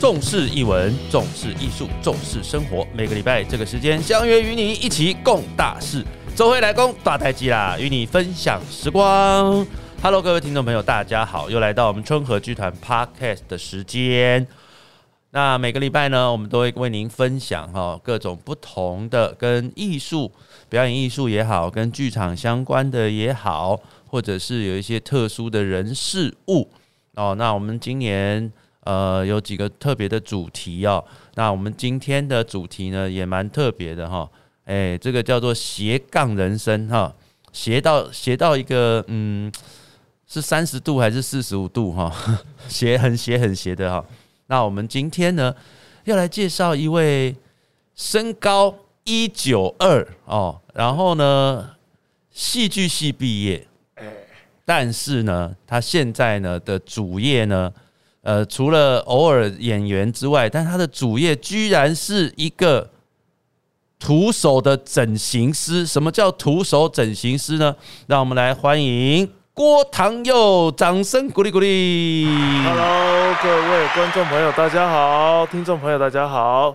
重视译文，重视艺术，重视生活。每个礼拜这个时间相约与你一起共大事，周会来攻大台机啦，与你分享时光。Hello，各位听众朋友，大家好，又来到我们春和剧团 Podcast 的时间。那每个礼拜呢，我们都会为您分享哈各种不同的跟艺术、表演艺术也好，跟剧场相关的也好，或者是有一些特殊的人事物哦。那我们今年。呃，有几个特别的主题哦。那我们今天的主题呢，也蛮特别的哈。哎，这个叫做斜杠人生哈，斜到斜到一个嗯，是三十度还是四十五度哈？斜很斜很斜的哈。那我们今天呢，要来介绍一位身高一九二哦，然后呢，戏剧系毕业，但是呢，他现在呢的主业呢。呃，除了偶尔演员之外，但他的主业居然是一个徒手的整形师。什么叫徒手整形师呢？让我们来欢迎郭唐佑，掌声鼓励鼓励。Hello，各位观众朋友，大家好；听众朋友，大家好；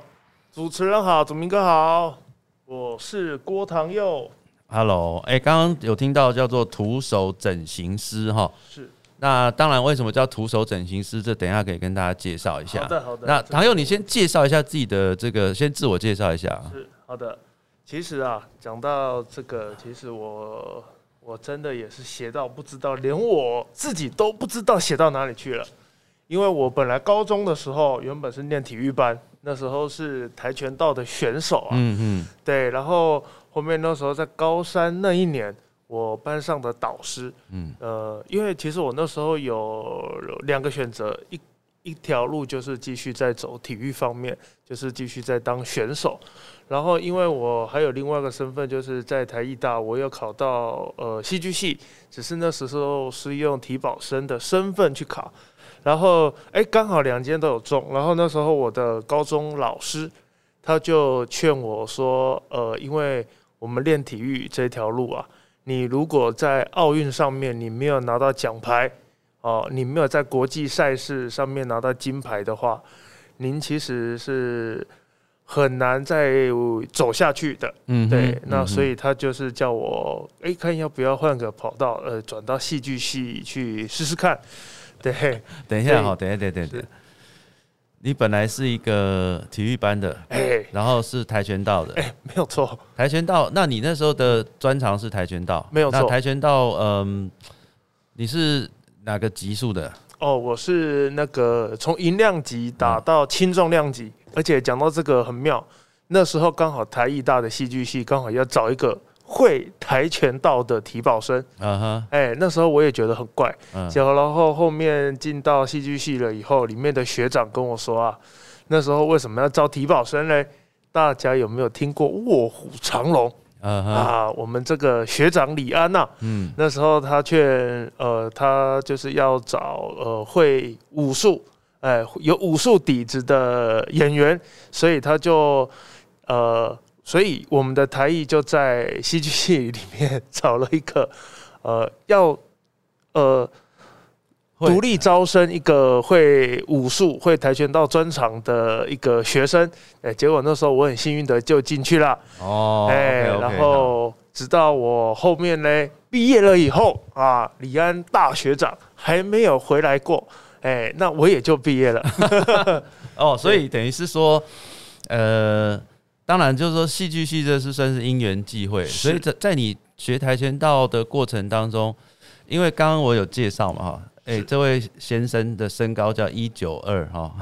主持人好，祖明哥好，我是郭唐佑。Hello，哎，刚刚有听到叫做徒手整形师哈？是。那当然，为什么叫徒手整形师？这等一下可以跟大家介绍一下。好的，好的。那唐佑，你先介绍一下自己的这个，先自我介绍一下。是好的。其实啊，讲到这个，其实我我真的也是写到不知道，连我自己都不知道写到哪里去了。因为我本来高中的时候原本是念体育班，那时候是跆拳道的选手啊。嗯嗯。对，然后后面那时候在高三那一年。我班上的导师，嗯，呃，因为其实我那时候有两个选择，一一条路就是继续在走体育方面，就是继续在当选手，然后因为我还有另外一个身份，就是在台艺大，我有考到呃戏剧系，只是那时候是用体保生的身份去考，然后哎刚好两间都有中，然后那时候我的高中老师他就劝我说，呃，因为我们练体育这条路啊。你如果在奥运上面你没有拿到奖牌，哦，你没有在国际赛事上面拿到金牌的话，您其实是很难再走下去的。嗯，对，那所以他就是叫我，哎，看要不要换个跑道，呃，转到戏剧系去试试看。对，等一下好，等一下，等等等。你本来是一个体育班的，哎，然后是跆拳道的，哎，没有错，跆拳道。那你那时候的专长是跆拳道，没有错。跆拳道，嗯，你是哪个级数的？哦，我是那个从银量级打到轻重量级，而且讲到这个很妙，那时候刚好台艺大的戏剧系刚好要找一个。会跆拳道的体保生，嗯哼，哎，那时候我也觉得很怪，嗯，然后后面进到戏剧系了以后，里面的学长跟我说啊，那时候为什么要招体保生呢？大家有没有听过卧虎藏龙？啊，我们这个学长李安呐，嗯，那时候他劝，呃，他就是要找呃会武术，哎，有武术底子的演员，所以他就，呃。所以我们的台艺就在戏剧系里面 找了一个，呃，要呃独立招生一个会武术、会跆拳道专长的一个学生。哎，结果那时候我很幸运的就进去了。哦，哎，然后直到我后面呢毕业了以后啊，李安大学长还没有回来过。哎，那我也就毕业了。哦，所以等于是说，呃。当然，就是说戏剧系这是算是因缘际会，所以在在你学跆拳道的过程当中，因为刚刚我有介绍嘛哈，哎，这位先生的身高叫一九二哈，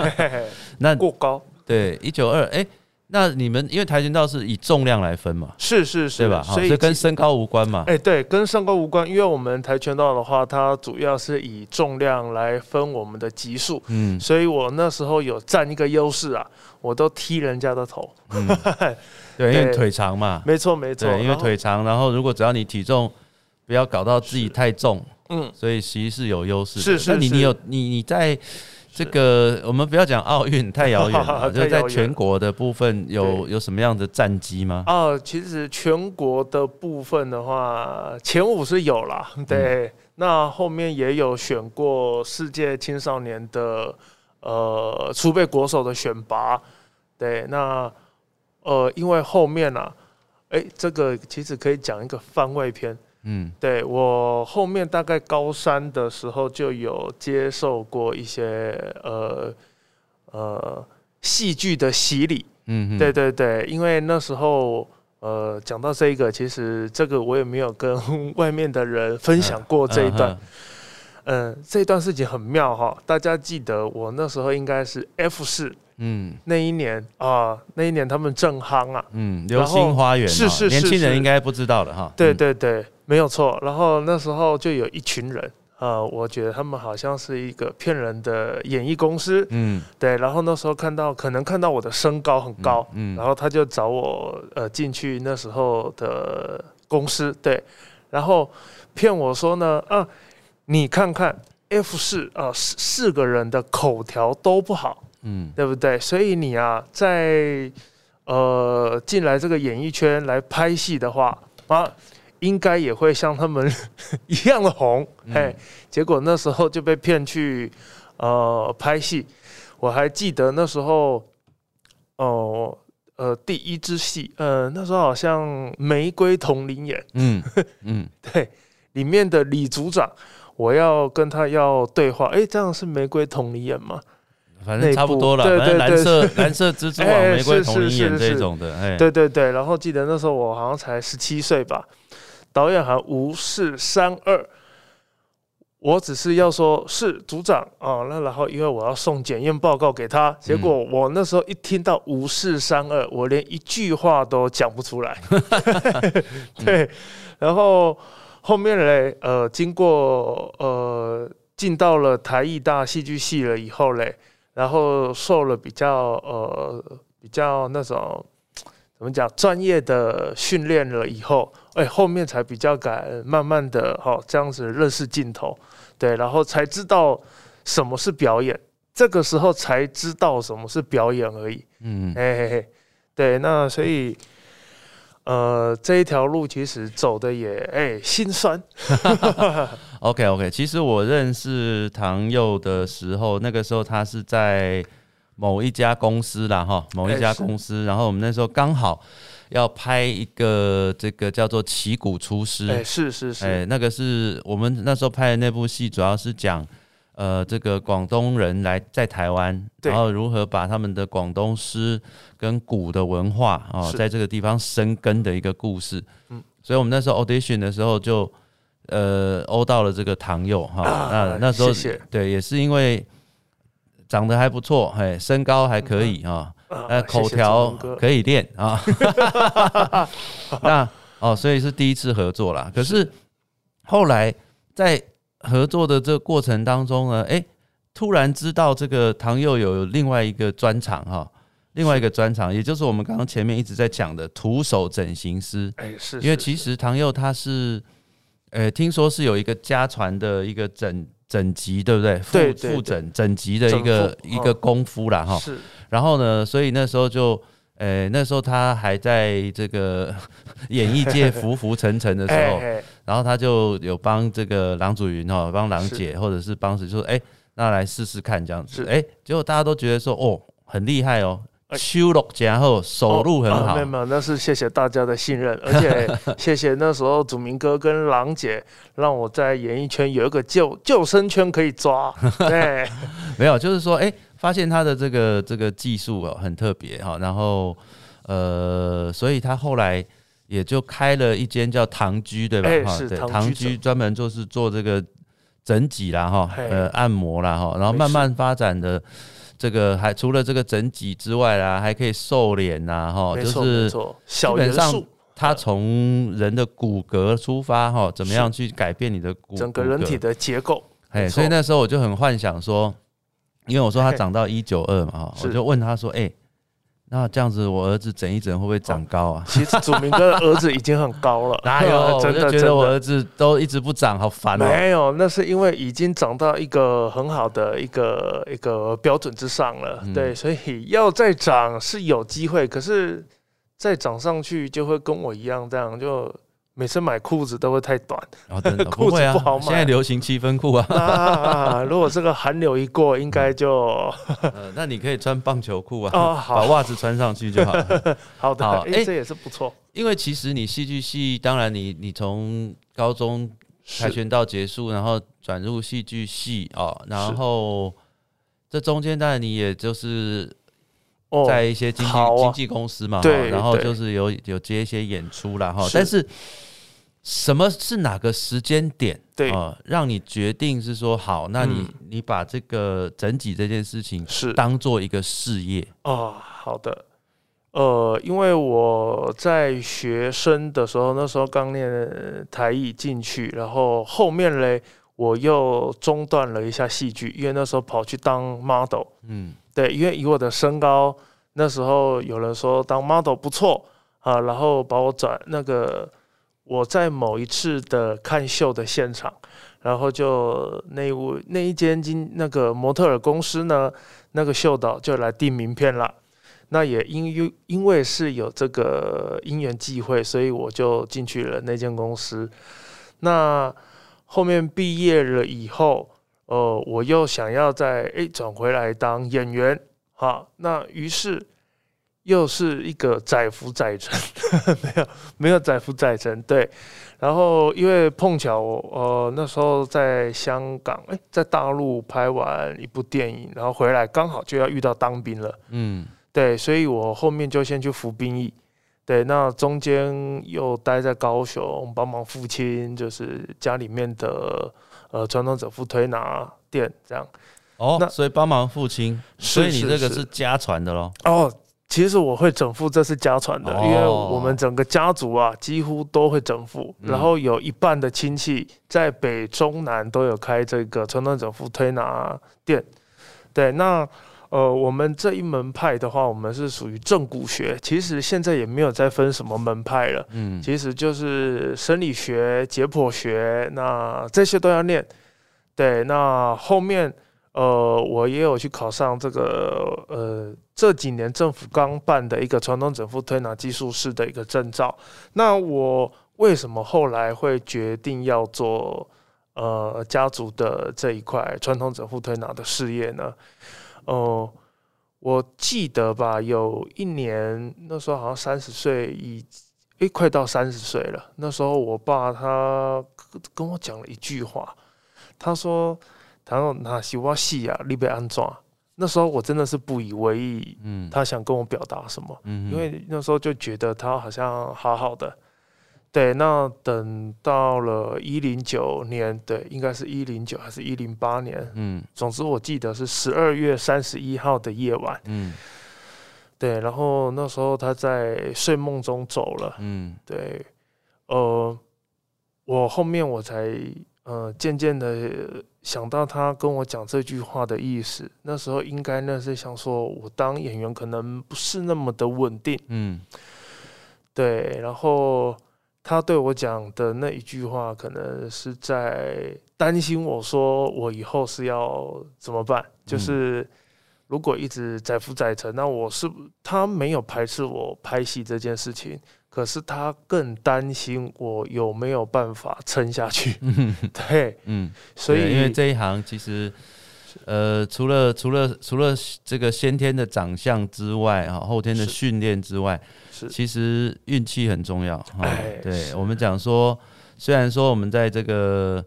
那过高，对，一九二，哎。那你们因为跆拳道是以重量来分嘛？是是是，对吧？所以跟身高无关嘛？哎，对，跟身高无关，因为我们跆拳道的话，它主要是以重量来分我们的级数。嗯，所以我那时候有占一个优势啊，我都踢人家的头。嗯，对，因为腿长嘛。没错没错，因为腿长，然后如果只要你体重不要搞到自己太重，嗯，所以其实是有优势。是是，那你你有你你在。这个我们不要讲奥运太遥远了，就在全国的部分有有什么样的战绩吗？哦，其实全国的部分的话，前五是有啦，对，那后面也有选过世界青少年的呃储备国手的选拔。对，那呃，因为后面啊，哎，这个其实可以讲一个番外篇。嗯，对我后面大概高三的时候就有接受过一些呃呃戏剧的洗礼。嗯，对对对，因为那时候呃讲到这个，其实这个我也没有跟外面的人分享过这一段。嗯，这段事情很妙哈，大家记得我那时候应该是 F 四。嗯，那一年啊，那一年他们正夯啊，嗯，流星花园是是年轻人应该不知道的哈。对对对，没有错。然后那时候就有一群人，呃，我觉得他们好像是一个骗人的演艺公司，嗯，对。然后那时候看到，可能看到我的身高很高，嗯，然后他就找我呃进去那时候的公司，对，然后骗我说呢，啊，你看看 F 四啊，四四个人的口条都不好。嗯，对不对？所以你啊，在呃进来这个演艺圈来拍戏的话啊，应该也会像他们 一样的红。嘿，结果那时候就被骗去呃拍戏。我还记得那时候，哦呃第一支戏，呃那时候好像《玫瑰同林演》。嗯嗯，对，里面的李组长，我要跟他要对话。哎，这样是《玫瑰同林演》吗？反正差不多了，反正蓝色蓝色蜘蛛网、玫瑰同林眼这种的，哎，对对对。然后记得那时候我好像才十七岁吧，导演喊无视三二，我只是要说是组长啊，那然后因为我要送检验报告给他，结果我那时候一听到无视三二，我连一句话都讲不出来。对，然后后面嘞，呃，经过呃进到了台艺大戏剧系了以后嘞。然后受了比较呃比较那种怎么讲专业的训练了以后，哎，后面才比较敢慢慢的哈这样子认识镜头，对，然后才知道什么是表演，这个时候才知道什么是表演而已。嗯，哎，对，那所以。呃，这一条路其实走的也哎心酸。OK OK，其实我认识唐佑的时候，那个时候他是在某一家公司啦，哈，某一家公司。然后我们那时候刚好要拍一个这个叫做《旗鼓出师》。哎，是是是，哎，那个是我们那时候拍的那部戏，主要是讲。呃，这个广东人来在台湾，然后如何把他们的广东诗跟鼓的文化啊，在这个地方生根的一个故事。嗯，所以我们那时候 audition 的时候就呃欧到了这个唐佑哈，那那时候对也是因为长得还不错，嘿，身高还可以啊，呃，口条可以练啊，那哦，所以是第一次合作啦。可是后来在合作的这个过程当中呢，哎，突然知道这个唐佑有另外一个专场哈，另外一个专场，也就是我们刚刚前面一直在讲的徒手整形师。哎，是，因为其实唐佑他是，呃，听说是有一个家传的一个整整集，对不对？对复整整集的一个一个功夫啦，哈。是。然后呢，所以那时候就，呃，那时候他还在这个 演艺界浮浮沉沉的时候。然后他就有帮这个郎祖云哈，帮郎姐，或者是帮谁说，哎，那来试试看这样子，哎，结果大家都觉得说，哦，很厉害哦，修录加后手路很好，没有没有，那是谢谢大家的信任，而且 谢谢那时候祖明哥跟郎姐，让我在演艺圈有一个救救生圈可以抓，对，没有，就是说，哎，发现他的这个这个技术哦很特别哈，然后呃，所以他后来。也就开了一间叫唐居，对吧？哈，对，唐居专门就是做这个整脊啦，哈，呃，按摩啦，哈，然后慢慢发展的这个还除了这个整脊之外啦，还可以瘦脸呐，哈，就是基本上他从人的骨骼出发，哈，怎么样去改变你的骨整个人体的结构？哎，所以那时候我就很幻想说，因为我说他长到一九二嘛，哈，我就问他说，哎。那这样子，我儿子整一整会不会长高啊？其实祖明哥的儿子已经很高了，哪有？真的觉得我儿子都一直不长，好烦哦。没有，那是因为已经长到一个很好的一个一个标准之上了。对，所以要再长是有机会，可是再长上去就会跟我一样，这样就每次买裤子都会太短，然后真的 裤子不好，买。现在流行七分裤啊，啊，如果这个寒流一过，应该就 呃那你可以穿棒球裤啊，哦 把好袜子穿上去就好了。好的，好诶哎，这也是不错，因为其实你戏剧系，当然你你从高中跆拳道结束，然后转入戏剧系哦，然后这中间当然你也就是哦在一些经纪、好啊经纪公司嘛，对哈然后就是有有接一些演出啦，哈。但是什么是哪个时间点？对啊，让你决定是说好，那你、嗯你把这个整体这件事情是当做一个事业，哦，好的。呃，因为我在学生的时候，那时候刚念台艺进去，然后后面嘞，我又中断了一下戏剧，因为那时候跑去当 model。嗯对，因为以我的身高，那时候有人说当 model 不错啊，然后把我转那个我在某一次的看秀的现场，然后就那屋那一间经那个模特儿公司呢，那个秀导就来递名片了。那也因因因为是有这个因缘际会，所以我就进去了那间公司。那后面毕业了以后，呃，我又想要再诶转回来当演员，好，那于是又是一个载浮载沉，没有没有载浮载沉，对。然后因为碰巧我呃那时候在香港，诶，在大陆拍完一部电影，然后回来刚好就要遇到当兵了。嗯对，所以我后面就先去服兵役。对，那中间又待在高雄帮忙父亲，就是家里面的呃传统整副推拿店这样。哦那，所以帮忙父亲，所以你是这个是是家传的喽。哦，其实我会整副，这是家传的，因为哦我们整个家族啊几乎都会整副，嗯然后有一半的亲戚在北中南都有开这个传统整副推拿店。对，那呃，我们这一门派的话，我们是属于正骨学，其实现在也没有再分什么门派了。嗯其实就是生理学、解剖学，那这些都要念。对，那后面呃，我也有去考上这个呃这几年政府刚办的一个传统整复推拿技术师的一个证照。那我为什么后来会决定要做呃家族的这一块传统整复推拿的事业呢？呃，我记得吧，有一年那时候好像三十岁以诶，快到三十岁了。那时候我爸他跟我讲了一句话，他说：“他说那是我戏啊，你被安怎？”那时候我真的是不以为意，嗯他想跟我表达什么，嗯因为那时候就觉得他好像好好的。对，那等到了一零九年，对，应该是一零九还是一零八年，嗯总之我记得是十二月三十一号的夜晚。嗯对，然后那时候他在睡梦中走了。嗯对，呃，我后面我才呃渐渐的想到他跟我讲这句话的意思。那时候应该那是想说我当演员可能不是那么的稳定，嗯对，然后他对我讲的那一句话，可能是在担心我说我以后是要怎么办，就是。如果一直载浮载沉，那我是他没有排斥我拍戏这件事情，可是他更担心我有没有办法撑下去。嗯 对，嗯，所以因为这一行其实。呃，除了除了除了这个先天的长相之外，啊，后天的训练之外，其实运气很重要。哈哎对我们讲说，虽然说我们在这个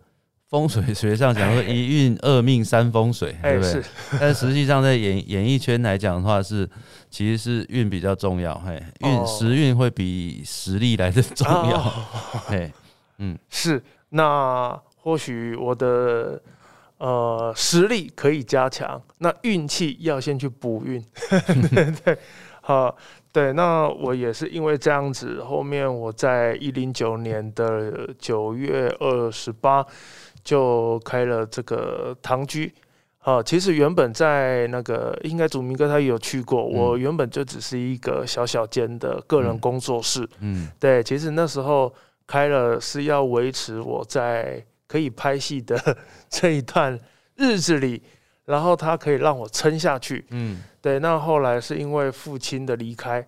风水学上讲说一运二命三风水，对哎不对是？但实际上在演演艺圈来讲的话是，其实是运比较重要，嘿，运哦时运会比实力来的重要，哦嘿，是，那或许我的呃实力可以加强，那运气要先去补运。对对，好，对，那我也是因为这样子，后面我在一零九年的九月二十八就开了这个唐居。啊，其实原本在那个应该祖明哥他也有去过，我原本就只是一个小小间的个人嗯工作室，嗯对，其实那时候开了是要维持我在可以拍戏的 这一段日子里，然后他可以让我撑下去。嗯对，那后来是因为父亲的离开，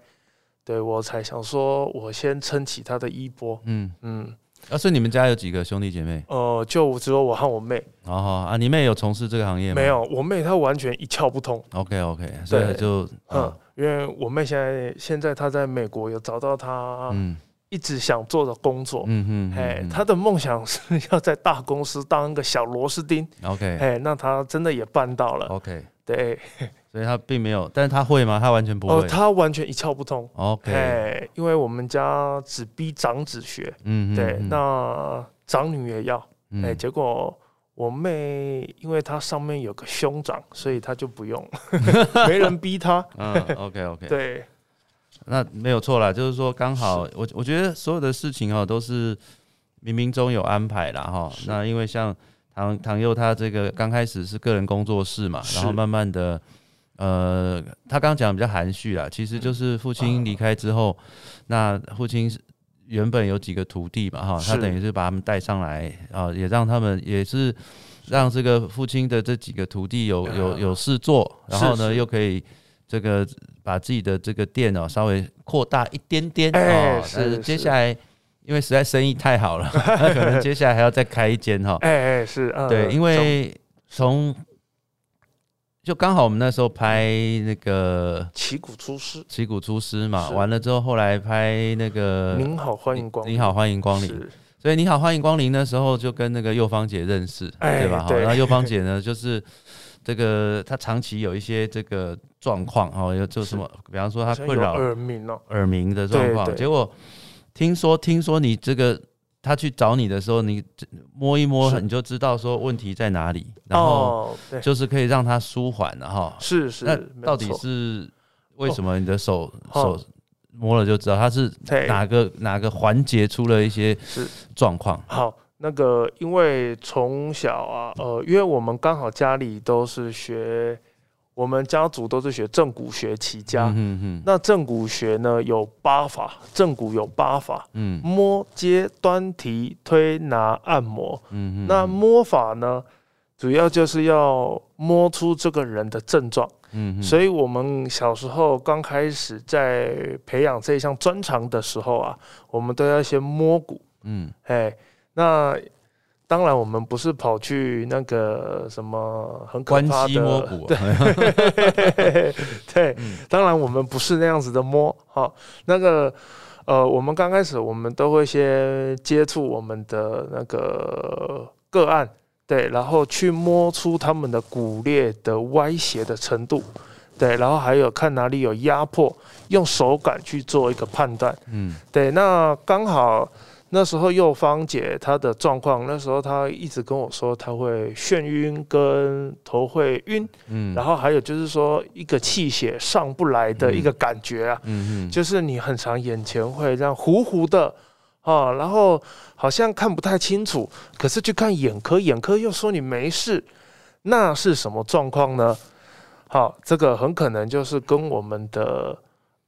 对我才想说，我先撑起他的衣钵。嗯，嗯，啊，所以你们家有几个兄弟姐妹？呃，就只有我和我妹，哦啊，你妹有从事这个行业吗？没。有，我妹她完全一窍不通。OK OK，所以对就嗯嗯，因为我妹现在现在她在美国有找到她嗯一直想做的工作。嗯嗯哎，他的梦想是要在大公司当一个小螺丝钉。OK 哎，那他真的也办到了。OK，对，所以他并没有，但是他会吗？他完全不哦，会。她完全一窍不通。OK，哎，因为我们家只逼长子学，嗯对，那长女也要。哎、哎结果我妹因为她上面有个兄长，所以她就不用，没人逼她。嗯 OK OK，对，那没有错啦，就是说刚好我我觉得所有的事情哦都是冥冥中有安排啦哈。那因为像唐唐佑他这个刚开始是个人工作室嘛，然后慢慢的。呃，他刚刚讲得比较含蓄啦，其实就是父亲离开之后，那父亲是原本有几个徒弟嘛，哈，他等于是把他们带上来啊，也让他们也是让这个父亲的这几个徒弟有有有事做，然后呢是。又可以这个把自己的这个店哦稍微扩大一点点哦，哎是是接下来因为实在生意太好了，可能接下来还要再开一间哈。哎哎是，呃对，因为从就刚好我们那时候拍那个旗鼓出师，旗鼓出师嘛，完了之后后来拍那个您好，欢迎光临，你好欢迎光临，所以你好欢迎光临那时候就跟那个右芳姐认识，哎对吧？哈，对然后右芳 姐呢就是。这个他长期有一些这个状况哦，有就什么，比方说她好像有困扰耳鸣哦，耳鸣的状况，结果听说听说你这个他去找你的时候，你摸一摸你就知道说问题在哪里，然后就是可以让他舒缓了哈。是是，那到底是为什么你的手哦。手摸了就知道它是哪个哪个环节出了一些是。状况？好，那个因为从小啊，呃，因为我们刚好家里都是学，我们家族都是学正骨学起家。嗯嗯那正骨学呢有八法，正骨有八法，嗯摸、接、端、提、推、拿、按摩。嗯那摸法呢，主要就是要摸出这个人的症状。嗯所以我们小时候刚开始在培养这一项专长的时候啊，我们都要先摸骨。嗯哎，那当然我们不是跑去那个什么很可怕的 对，嗯。当然我们不是那样子的摸，好，那个呃，我们刚开始我们都会先接触我们的那个个案，对，然后去摸出他们的骨裂的歪斜的程度，对，然后还有看哪里有压迫，用手感去做一个判断，嗯。对，那刚好那时候右芳姐她的状况，那时候她一直跟我说她会眩晕跟头会晕，嗯然后还有就是说一个气血上不来的一个感觉啊，嗯嗯就是你很常眼前会这样糊糊的。啊，然后好像看不太清楚，可是去看眼科，眼科又说你没事，那是什么状况呢？好，这个很可能就是跟我们的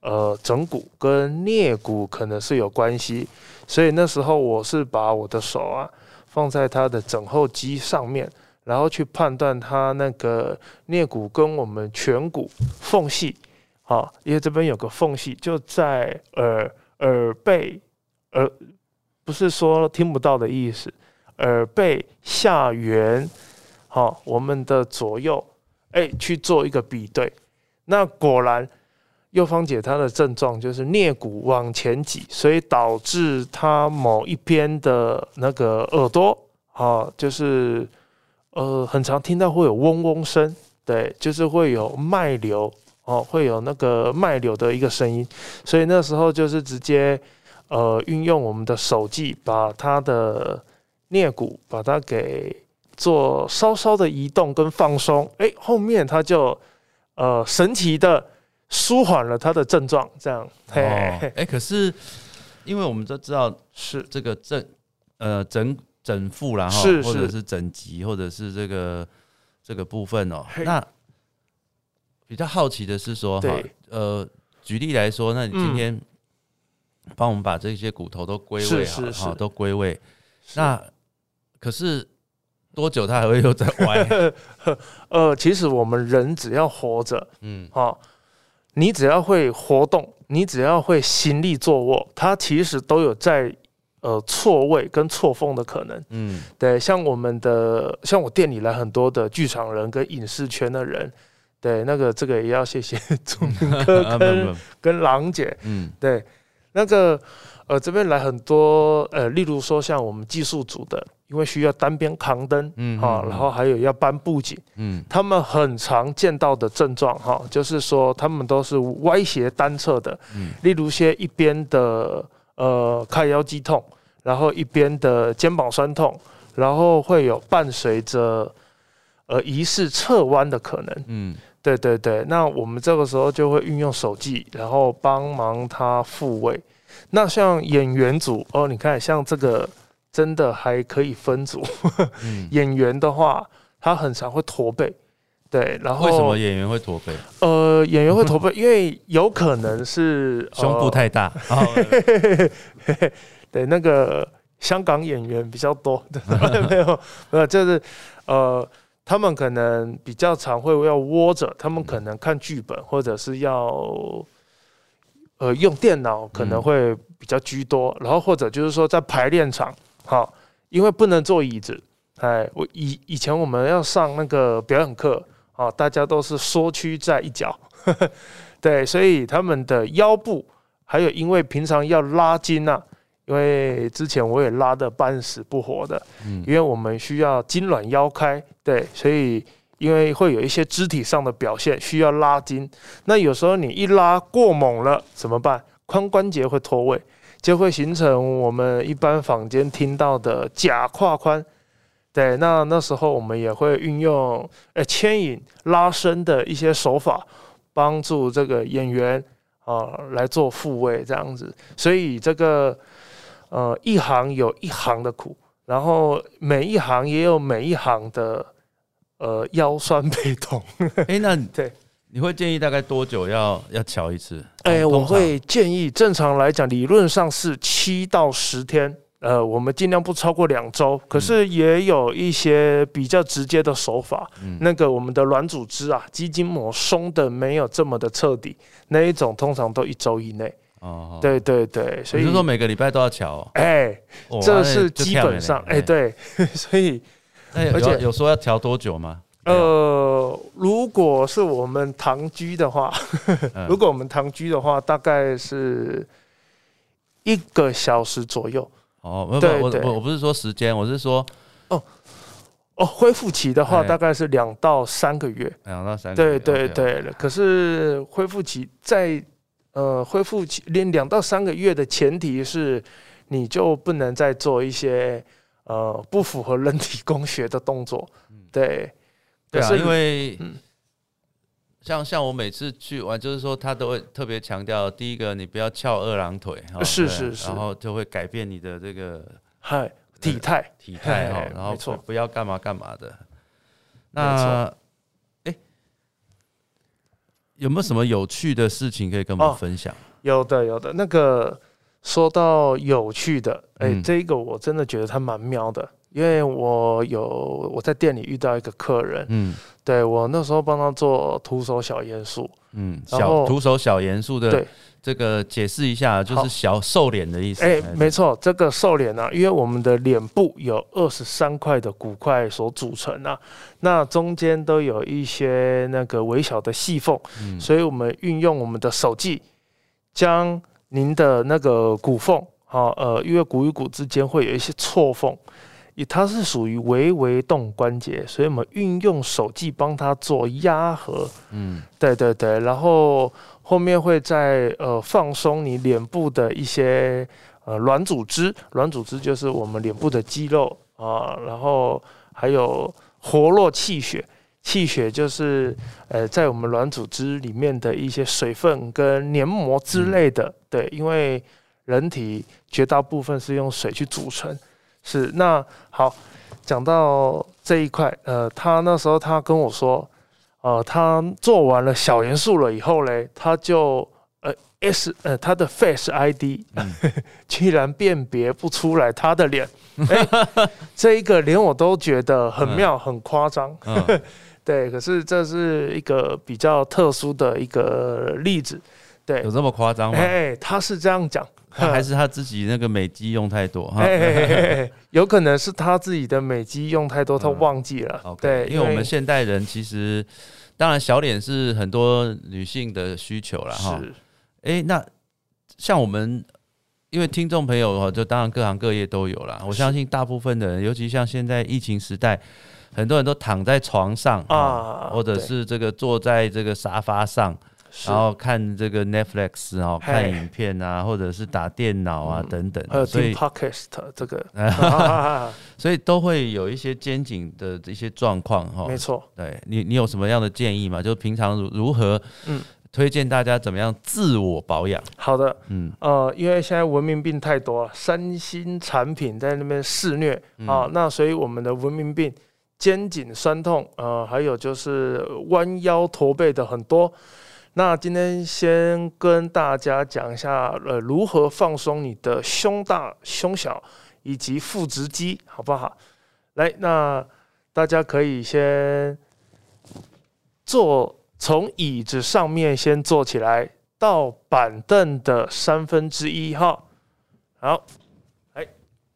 呃整骨跟颞骨可能是有关系，所以那时候我是把我的手啊放在他的枕后肌上面，然后去判断他那个颞骨跟我们颧骨缝隙，好，因为这边有个缝隙就在耳耳背耳，不是说听不到的意思，耳背下缘，好，我们的左右，哎，去做一个比对，那果然。右方姐她的症状就是颞骨往前挤，所以导致她某一边的那个耳朵，啊，就是呃，很常听到会有嗡嗡声，对，就是会有脉流，哦，会有那个脉流的一个声音，所以那时候就是直接呃运用我们的手技，把她的颞骨把它给做稍稍的移动跟放松，哎，后面它就呃神奇的。舒缓了他的症状，这样，哎，哎，可是因为我们都知道是。这个整呃整整副啦哈，是是。或者是整集，或者是这个这个部分哦。那比较好奇的是说哈，呃，举例来说，那你今嗯。天帮我们把这些骨头都归是位好了是是。哈都归位，那可是多久它还会又在歪？呃，其实我们人只要活着，嗯。哈、你只要会活动，你只要会行力坐卧，它其实都有在呃错位跟错峰的可能。嗯，对，像我们的像我店里来很多的剧场人跟影视圈的人，对，那个这个也要谢谢朱明哥跟 不跟郎姐，嗯。对，那个呃这边来很多呃，例如说像我们技术组的，因为需要单边扛灯，嗯啊，嗯然后还有要搬布景，嗯他们很常见到的症状哈，就是说他们都是歪斜单侧的，嗯例如些一边的呃开腰肌痛，然后一边的肩膀酸痛，然后会有伴随着呃疑似侧弯的可能。嗯对对对，那我们这个时候就会运用手技，然后帮忙他复位。那像演员组哦，你看像这个真的还可以分组。嗯，演员的话，他很常会驼背，对，然后为什么演员会驼背？呃演员会驼背？因为有可能是 胸部呃太大。哦 对那个香港演员比较多，对没有没有，就是呃，他们可能比较常会要窝着，他们可能看剧本或者是要呃用电脑可能会比较居多，然后或者就是说在排练场，好，因为不能坐椅子，哎，我以以前我们要上那个表演课，啊，大家都是缩屈在一角，对，所以他们的腰部还有因为平常要拉筋啊。因为之前我也拉的半死不活的，嗯因为我们需要筋软腰开，对，所以因为会有一些肢体上的表现需要拉筋，那有时候你一拉过猛了怎么办？髋关节会脱位，就会形成我们一般坊间听到的假胯宽。对，那那时候我们也会运用呃牵引拉伸的一些手法，帮助这个演员啊来做复位这样子，所以这个。呃，一行有一行的苦，然后每一行也有每一行的呃腰酸背痛。哎，那对，你会建议大概多久要要瞧一次？哎，我会建议，正常来讲，理论上是七到十天，呃，我们尽量不超过两周。可是也有一些比较直接的手法，嗯那个我们的软组织啊，肌筋膜松的没有这么的彻底，那一种通常都一周以内。哦，对对对，所以你是说每个礼拜都要瞧哦？哎，哦这是基本上，呢哎，，对，所以。那有而且有有说要调多久吗？没有，呃，如果是我们唐居的话，嗯 如果我们唐居的话，大概是一个小时左右。哦，不不，对对我我我不是说时间，我是说哦哦，恢复期的话哎大概是两到三个月。两到三个对月。对 OK，OK，对，可是恢复期在呃恢复期连两到三个月的前提是，你就不能再做一些呃不符合人体工学的动作。对，对啊，因为嗯像像我每次去玩，就是说他都会特别强调，第一个你不要翘二郎腿，哈是是是然后就会改变你的这个嗨，体态。体态哈，然后没错不要干嘛干嘛的。那哎，有没有什么有趣的事情可以跟我哦们分享？有的，有的。那个说到有趣的，哎、嗯这个我真的觉得他蛮妙的，因为我有我在店里遇到一个客人，嗯。对我那时候帮他做徒手小严肃，嗯，小徒手小严肃的对，这个解释一下，就是小瘦脸的意思。哎、没错，这个瘦脸啊，因为我们的脸部有二十三块的骨块所组成啊，那中间都有一些那个微小的细缝，嗯。所以我们运用我们的手技，将您的那个骨缝，好、呃，因为骨与骨之间会有一些错缝，也它是属于微微动关节，所以我们运用手技帮它做压合，嗯对对对，然后后面会再呃放松你脸部的一些呃软组织，软组织就是我们脸部的肌肉啊，然后还有活络气血。气血就是呃在我们软组织里面的一些水分跟黏膜之类的，对，因为人体绝大部分是用水去组成。是，那好，讲到这一块，呃，他那时候他跟我说，呃，他做完了小元素了以后嘞，他就呃 S 呃他的 Face ID 嗯 居然辨别不出来他的脸，哎，这一个连我都觉得很妙、很夸张。嗯，对，可是这是一个比较特殊的一个例子。对有，这么夸张吗？哎，他是这样讲，他还是他自己那个美肌用太多哈。有可能是他自己的美肌用太多，他嗯忘记了。对，因为我们现代人其实，当然小脸是很多女性的需求了哈。是哎，那像我们，因为听众朋友哈，就当然各行各业都有啦。我相信大部分的人，尤其像现在疫情时代，很多人都躺在床上啊，啊，或者是这个坐在这个沙发上，是然后看这个 Netflix 哦，嘿看影片啊，或者是打电脑啊嗯等等还有的，所听以 podcast 这个，啊 所以都会有一些肩颈的一些状况哈。没错。对你，你有什么样的建议吗？就平常如如何，嗯推荐大家怎么样自我保养？好的，嗯呃，因为现在文明病太多了，三星产品在那边肆虐嗯啊，那所以我们的文明病、肩颈酸痛，呃，还有就是弯腰驼背的很多。那今天先跟大家讲一下，呃，如何放松你的胸大、胸小以及腹直肌，好不好？来，那大家可以先坐，从椅子上面先坐起来，到板凳的三分之一哈。好，到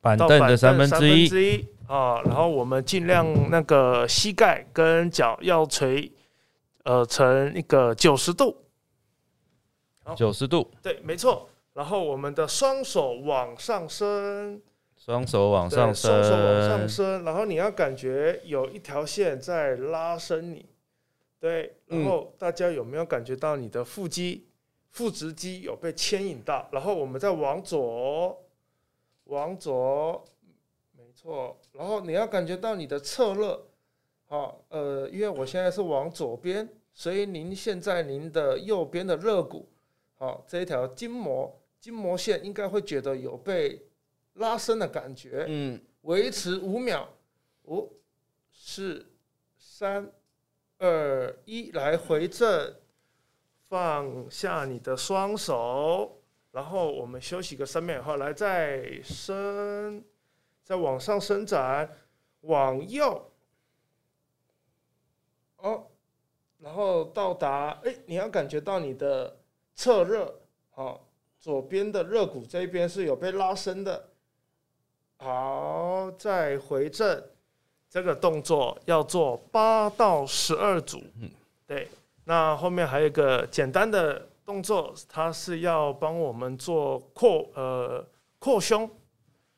板凳的三分之一，之一啊，然后我们尽量那个膝盖跟脚要垂，呃，成一个九十度。九十度，对，没错。然后我们的双手往上升，双手往对上双手往上升，升，然后你要感觉有一条线在拉伸你，对。然后大家有没有感觉到你的腹肌、腹直肌有被牵引到？然后我们再往左，往左，没错。然后你要感觉到你的侧肋，好，呃，因为我现在是往左边，所以您现在您的右边的肋骨，好，这一条筋膜筋膜线应该会觉得有被拉伸的感觉。嗯，维持五秒，五、四、三、二、一，来回正，放下你的双手，然后我们休息个三秒后，来再伸，再往上伸展，往右，哦，然后到达，哎，你要感觉到你的侧热，好、左边的肋骨这一边是有被拉伸的。好，再回正。这个动作要做八到十二组。嗯对。那后面还有一个简单的动作，它是要帮我们做扩呃扩胸。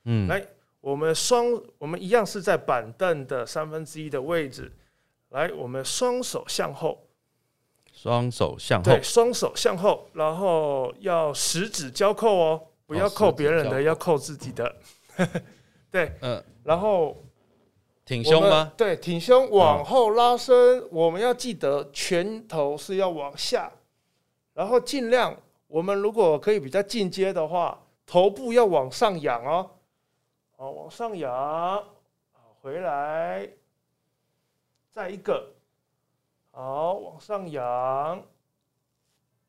嗯，来，我们双我们一样是在板凳的三分之一的位置。来，我们双手向后，双手向后。对，，双手向后，然后要十指交扣哦，不要哦扣别人的，要扣自己的。对，嗯，然后挺胸吗？对，挺胸往后拉伸，我们要记得拳头是要往下，然后尽量我们如果可以比较进阶的话，头部要往上仰哦，好，往上仰，好，回来，再一个，好，往上扬。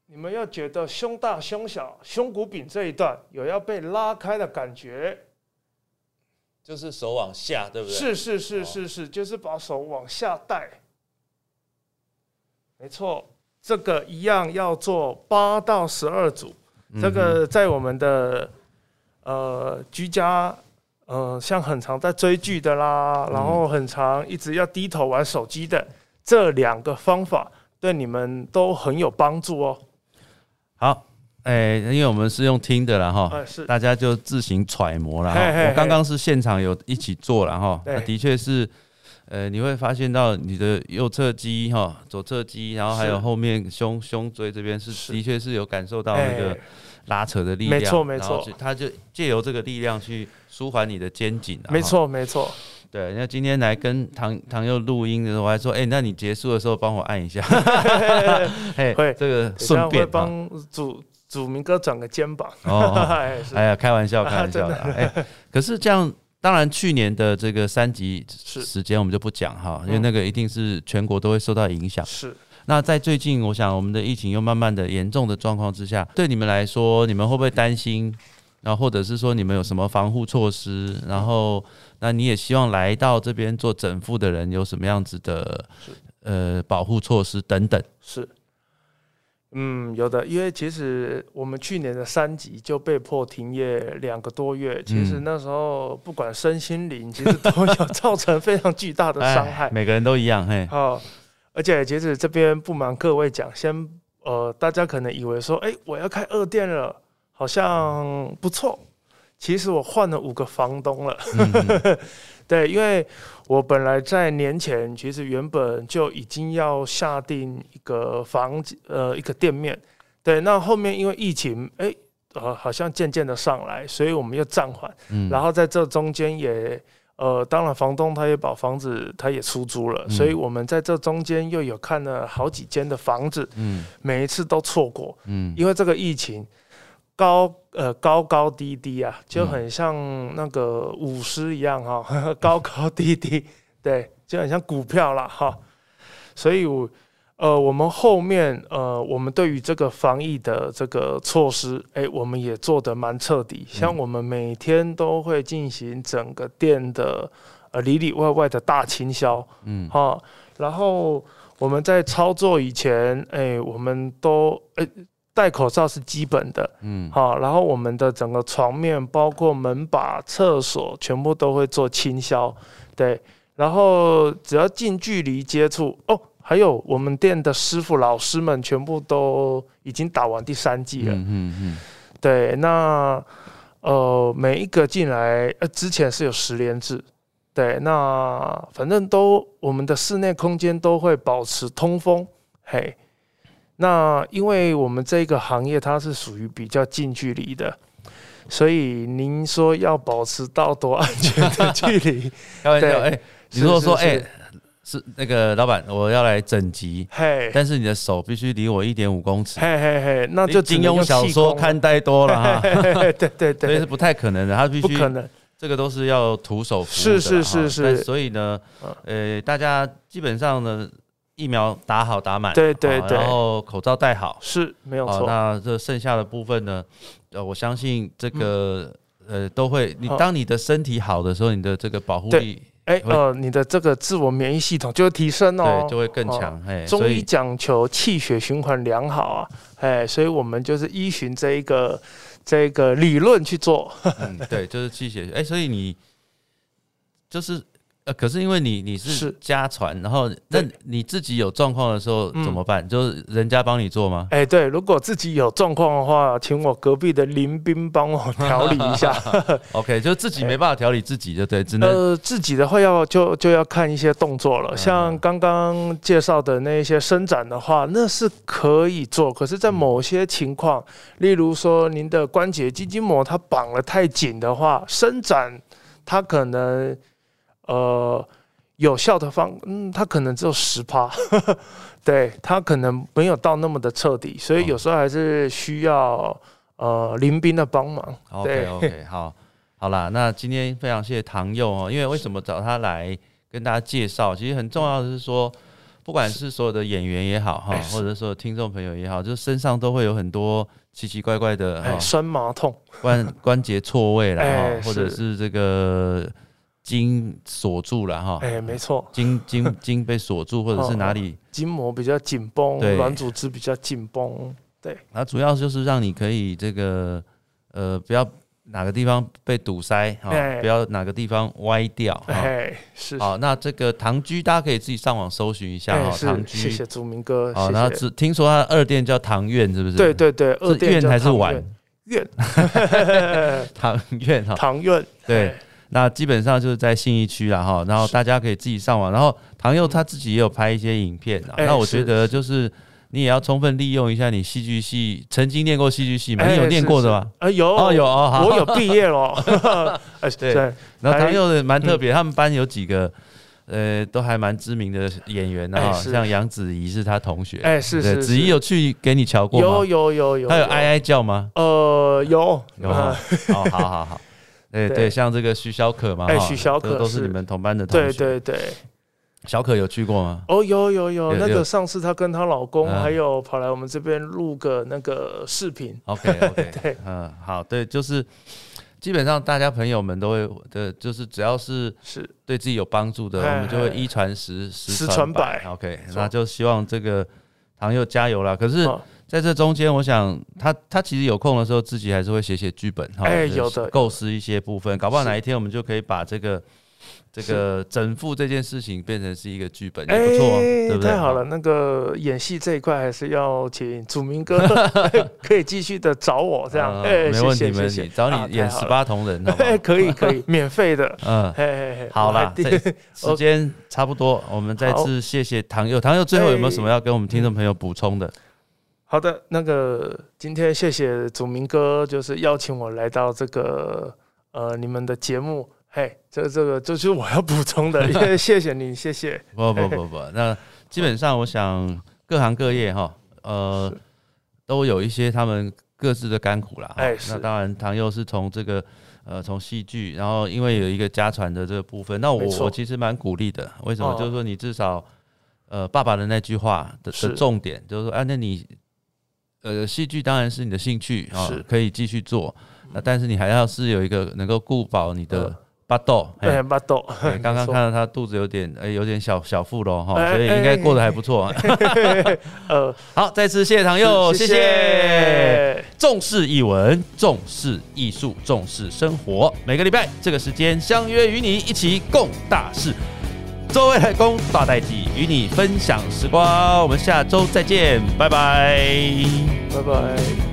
你们要觉得胸大胸小，胸骨柄这一段有要被拉开的感觉，就是手往下，对不对？是是是哦是是，就是把手往下带。没错，这个一样要做八到十二组。嗯这个在我们的呃居家，呃，像很常在追剧的啦，然后很常一直要低头玩手机的，这两个方法对你们都很有帮助哦。好，哎，因为我们是用听的啦哈，哎，是。大家就自行揣摩了哈。嘿嘿嘿。我刚刚是现场有一起做了哈，对那的确是，呃，你会发现到你的右侧肌哈、左侧肌，然后还有是。后面胸胸椎这边是是。的确是有感受到那个哎。拉扯的力量，没错没然后错就它就借由这个力量去舒缓你的肩颈啊，没。错没错，对，那今天来跟唐唐佑录音的时候，我还说，哎、那你结束的时候帮我按一下，哎，会这个顺便帮祖祖明哥转个肩膀。哦。哎，呀，开玩笑，开玩笑的。哎、可是这样，当然去年的这个三级是时间我们就不讲哈，因为嗯那个一定是全国都会受到影响。是那在最近，我想我们的疫情又慢慢的严重的状况之下，对你们来说，你们会不会担心？然后或者是说你们有什么防护措施？然后那你也希望来到这边做整复的人有什么样子的呃保护措施等等？是，嗯，有的，因为其实我们去年的三级就被迫停业两个多月，其实那时候不管身心灵，其实都有 造成非常巨大的伤害。每个人都一样，嘿。好，而且其实这边不瞒各位讲，先呃，大家可能以为说，哎，我要开二店了。好像不错，其实我换了五个房东了。对，因为我本来在年前其实原本就已经要下定一个房子，呃，一个店面。对，那后面因为疫情，哎，呃，好像渐渐的上来，所以我们又暂缓。嗯。然后在这中间也，呃，当然房东他也把房子他也出租了，所以我们在这中间又有看了好几间的房子。嗯。每一次都错过。嗯。因为这个疫情。高呃高高低低啊，就很像那个舞狮一样哈，高高低低，对，就很像股票啦哈。所以，我呃，我们后面呃，我们对于这个防疫的这个措施，哎，我们也做得蛮彻底。像我们每天都会进行整个店的呃里里外外的大清销，嗯哈。然后我们在操作以前，哎，我们都哎。戴口罩是基本的，嗯，好，然后我们的整个床面，包括门把、厕所，全部都会做清消，对，然后只要近距离接触，哦，还有我们店的师傅、老师们，全部都已经打完第三剂了，嗯嗯，对，那呃，每一个进来，呃，之前是有十连制，对，那反正都我们的室内空间都会保持通风，嘿。那因为我们这个行业它是属于比较近距离的，所以您说要保持到多安全的 距离？开玩笑，哎，你如果说，哎，是那个老板，我要来整集，嘿，但是你的手必须离我一点五公尺，嘿嘿嘿，那就金庸小说看太多了哈，对对对，所以是不太可能的，他必须不可能，这个都是要徒手服是是是是，所以呢，呃，大家基本上呢。疫苗打好打满，对对对，然后口罩戴好是没有错。那这剩下的部分呢？呃，我相信这个呃都会。你当你的身体好的时候，你的这个保护力，哎呃，你的这个自我免疫系统就会提升哦，对，就会更强。哎，中医讲求气血循环良好啊，哎，所以我们就是依循这一个这个理论去做。嗯，对，就是气血。哎，所以你就是。呃，可是因为你你是家传，然后那你自己有状况的时候怎么办？就是人家帮你做吗？哎，对，如果自己有状况的话，请我隔壁的林兵帮我 调理一下。OK，就自己没办法调理自己，就对，只能呃自己的话要就就要看一些动作了，像刚刚介绍的那些伸展的话，那是可以做。可是，在某些情况，例如说您的关节肌筋膜它绑了太紧的话，伸展它可能。呃，有效的方，嗯，它可能只有十趴，对，它可能没有到那么的彻底，所以有时候还是需要呃林斌的帮忙。OK OK，好，好啦，那今天非常谢谢唐佑哦，因为为什么找他来跟大家介绍？其实很重要的是说，不管是所有的演员也好哈，或者说听众朋友也好，就是身上都会有很多奇奇怪怪的酸麻痛、关关节错位了哈，或者是这个。筋锁住了哈，哎，没错，筋筋筋被锁住，或者是哪里筋膜比较紧绷，软组织比较紧绷，对。那主要就是让你可以这个呃，不要哪个地方被堵塞哈，不要哪个地方歪掉，哎，是。好，那这个唐居大家可以自己上网搜寻一下哈，唐居，谢谢祖明哥。好，然后只听说他二店叫唐苑，是不是？对对对，二店还是晚？苑，唐苑哈，唐苑，对。那基本上就是在信义区啦哈，然后大家可以自己上网，然后唐佑他自己也有拍一些影片啊。那我觉得就是你也要充分利用一下你戏剧系曾经念过戏剧系吗？你有念过的吗？啊有哦有哦，我有毕业了。对，然后唐佑的蛮特别，他们班有几个呃都还蛮知名的演员啊，像杨子怡是他同学。哎是是，子怡有去给你瞧过吗？有有有有，他有哀哀叫吗？呃有有，好好好好。对对，像这个徐小可嘛，哎，徐小可都是你们同班的同学。对对对，小可有去过吗？哦，有有有，那个上次她跟她老公嗯还有跑来我们这边录个那个视频，OK OK，对，嗯，好，对，就是基本上大家朋友们都会的，就是只要是是对自己有帮助的，哎我们就会哎一传十，十十传百百。OK，那就希望这个唐佑加油啦。可是哦在这中间，我想他他其实有空的时候，自己还是会写写剧本哈，就是哎有的构思一些部分，搞不好哪一天我们就可以把这个这个整副这件事情变成是一个剧本，也哎不错，对不对？太好了，那个演戏这一块还是要请祖明哥 可以继续的找我这样，嗯哎，没问题，没问题，找啊你演十八铜人，哎，可以可以，免费的，嗯。嘿嘿嘿，好啦，我还第这时间差不多，我们再次谢谢唐佑。唐佑最后有没有什么要跟我们听众朋友补充的？好的，那个今天谢谢祖明哥，就是邀请我来到这个呃你们的节目，嘿，这这个这就是我要补充的，谢 谢谢你，谢谢。不不不不，那基本上我想各行各业哈，呃，都有一些他们各自的甘苦啦。哎那当然唐佑是从这个呃从戏剧，然后因为有一个家传的这个部分，那我我其实蛮鼓励的。为什么？哦就是说你至少呃爸爸的那句话的的是重点就是说，啊，那你呃戏剧当然是你的兴趣啊是，可以继续做。那但是你还要是有一个能够顾保你的嗯巴豆。巴豆，对 刚刚看到他肚子有点，哎、有点小小腹了哈，哎所以应该过得还不错。呃，好，再次谢谢唐佑，谢谢。谢。重视译文，重视艺术，重视生活。每个礼拜这个时间相约与你一起共大事。周未来公大代记，与你分享时光。我们下周再见，拜拜。拜拜。